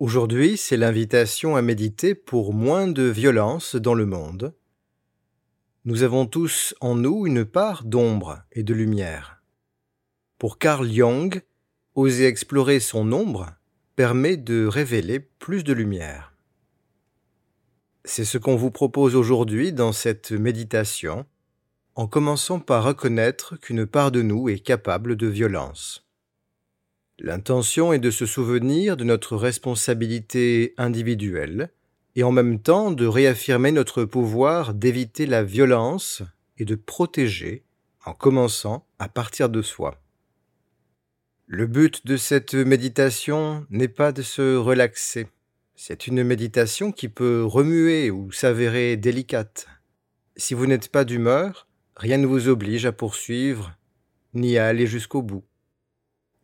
Aujourd'hui, c'est l'invitation à méditer pour moins de violence dans le monde. Nous avons tous en nous une part d'ombre et de lumière. Pour Carl Jung, oser explorer son ombre permet de révéler plus de lumière. C'est ce qu'on vous propose aujourd'hui dans cette méditation, en commençant par reconnaître qu'une part de nous est capable de violence. L'intention est de se souvenir de notre responsabilité individuelle et en même temps de réaffirmer notre pouvoir d'éviter la violence et de protéger en commençant à partir de soi. Le but de cette méditation n'est pas de se relaxer. C'est une méditation qui peut remuer ou s'avérer délicate. Si vous n'êtes pas d'humeur, rien ne vous oblige à poursuivre ni à aller jusqu'au bout.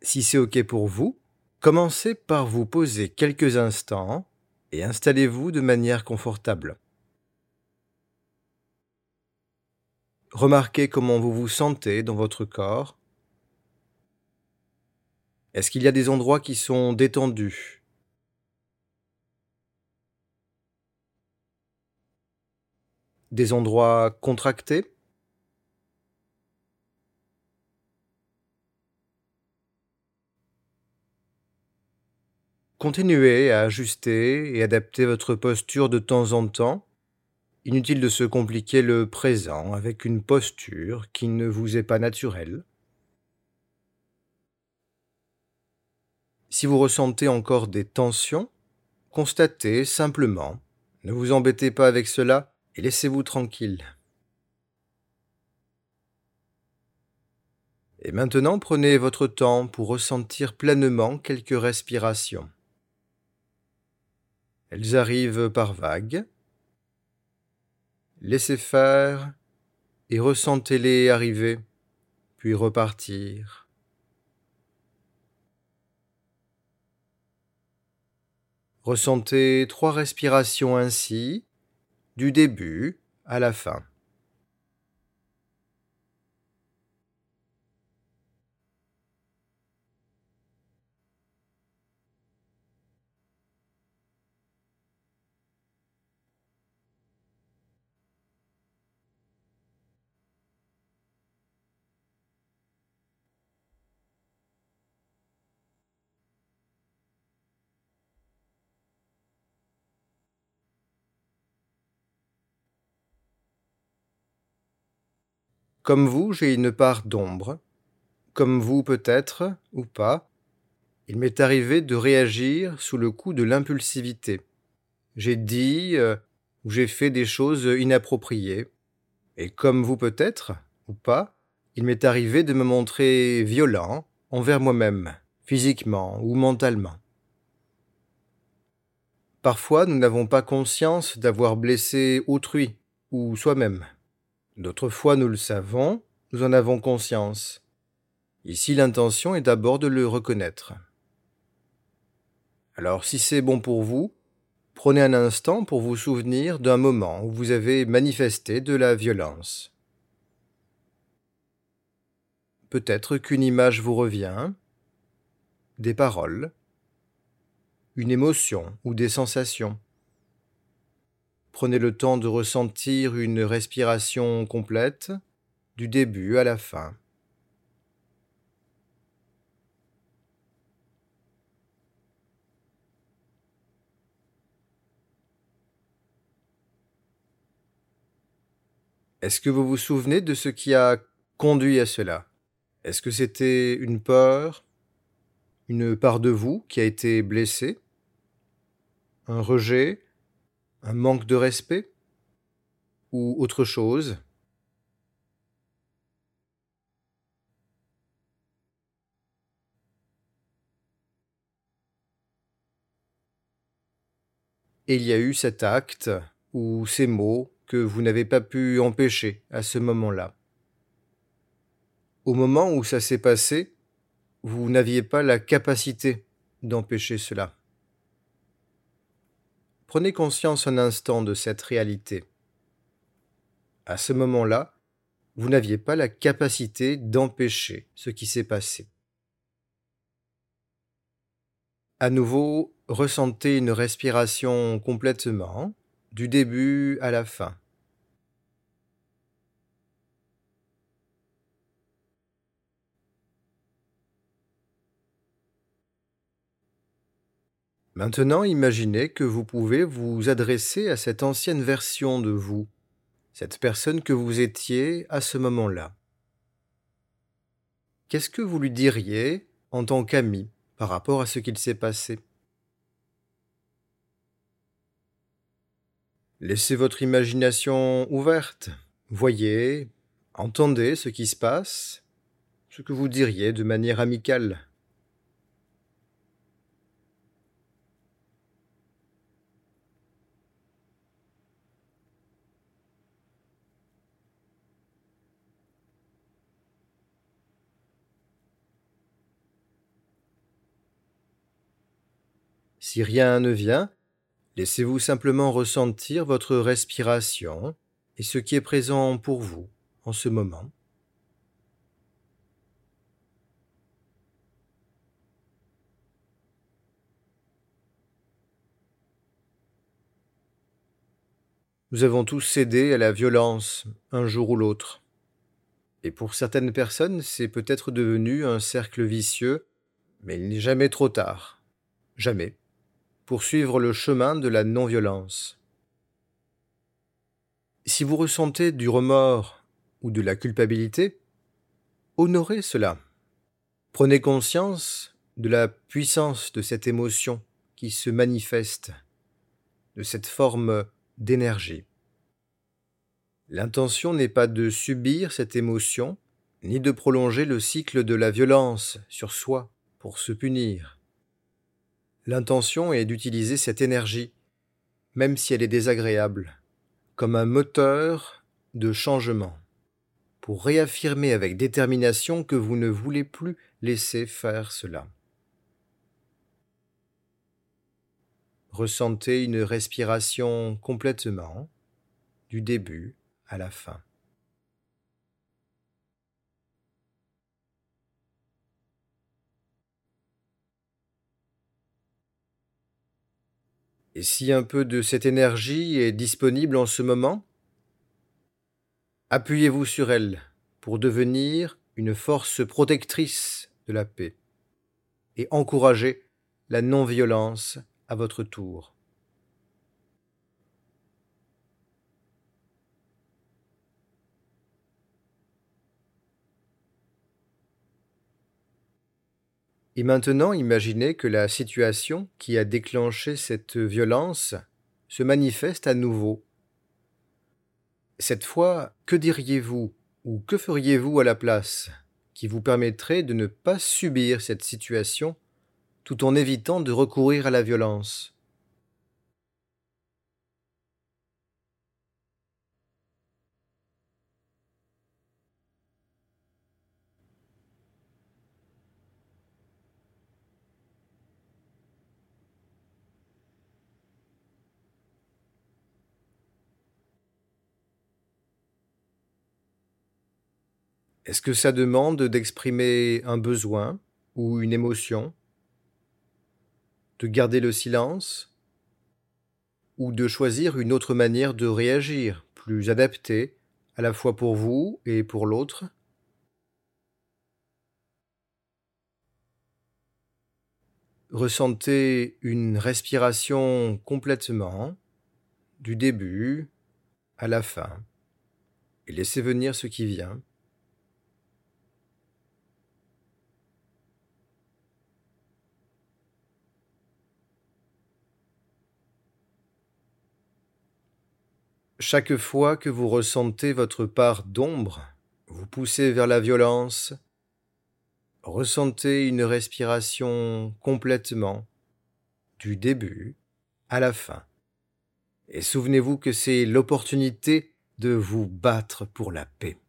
Si c'est OK pour vous, commencez par vous poser quelques instants et installez-vous de manière confortable. Remarquez comment vous vous sentez dans votre corps. Est-ce qu'il y a des endroits qui sont détendus? Des endroits contractés? Continuez à ajuster et adapter votre posture de temps en temps. Inutile de se compliquer le présent avec une posture qui ne vous est pas naturelle. Si vous ressentez encore des tensions, constatez simplement, ne vous embêtez pas avec cela et laissez-vous tranquille. Et maintenant prenez votre temps pour ressentir pleinement quelques respirations. Elles arrivent par vagues. Laissez faire et ressentez-les arriver, puis repartir. Ressentez trois respirations ainsi, du début à la fin. Comme vous, j'ai une part d'ombre. Comme vous peut-être, ou pas, il m'est arrivé de réagir sous le coup de l'impulsivité. J'ai dit euh, ou j'ai fait des choses inappropriées. Et comme vous peut-être, ou pas, il m'est arrivé de me montrer violent envers moi-même, physiquement ou mentalement. Parfois, nous n'avons pas conscience d'avoir blessé autrui ou soi-même. D'autres fois, nous le savons, nous en avons conscience. Ici, l'intention est d'abord de le reconnaître. Alors, si c'est bon pour vous, prenez un instant pour vous souvenir d'un moment où vous avez manifesté de la violence. Peut-être qu'une image vous revient, des paroles, une émotion ou des sensations. Prenez le temps de ressentir une respiration complète, du début à la fin. Est-ce que vous vous souvenez de ce qui a conduit à cela? Est-ce que c'était une peur, une part de vous qui a été blessée, un rejet, un manque de respect ou autre chose? Il y a eu cet acte ou ces mots que vous n'avez pas pu empêcher à ce moment-là. Au moment où ça s'est passé, vous n'aviez pas la capacité d'empêcher cela. Prenez conscience un instant de cette réalité. À ce moment-là, vous n'aviez pas la capacité d'empêcher ce qui s'est passé. À nouveau, ressentez une respiration complètement, du début à la fin. Maintenant, imaginez que vous pouvez vous adresser à cette ancienne version de vous, cette personne que vous étiez à ce moment-là. Qu'est-ce que vous lui diriez en tant qu'ami par rapport à ce qu'il s'est passé? Laissez votre imagination ouverte. Voyez, entendez ce qui se passe, ce que vous diriez de manière amicale. Si rien ne vient, laissez-vous simplement ressentir votre respiration et ce qui est présent pour vous en ce moment. Nous avons tous cédé à la violence un jour ou l'autre. Et pour certaines personnes, c'est peut-être devenu un cercle vicieux, mais il n'est jamais trop tard. Jamais pour suivre le chemin de la non-violence. Si vous ressentez du remords ou de la culpabilité, honorez cela. Prenez conscience de la puissance de cette émotion qui se manifeste, de cette forme d'énergie. L'intention n'est pas de subir cette émotion, ni de prolonger le cycle de la violence sur soi pour se punir. L'intention est d'utiliser cette énergie, même si elle est désagréable, comme un moteur de changement, pour réaffirmer avec détermination que vous ne voulez plus laisser faire cela. Ressentez une respiration complètement, du début à la fin. Et si un peu de cette énergie est disponible en ce moment, appuyez-vous sur elle pour devenir une force protectrice de la paix et encourager la non-violence à votre tour. Et maintenant, imaginez que la situation qui a déclenché cette violence se manifeste à nouveau. Cette fois, que diriez-vous ou que feriez-vous à la place qui vous permettrait de ne pas subir cette situation tout en évitant de recourir à la violence? Est-ce que ça demande d'exprimer un besoin ou une émotion? De garder le silence? Ou de choisir une autre manière de réagir, plus adaptée, à la fois pour vous et pour l'autre? Ressentez une respiration complètement, du début à la fin, et laissez venir ce qui vient. Chaque fois que vous ressentez votre part d'ombre, vous poussez vers la violence, ressentez une respiration complètement, du début à la fin. Et souvenez-vous que c'est l'opportunité de vous battre pour la paix.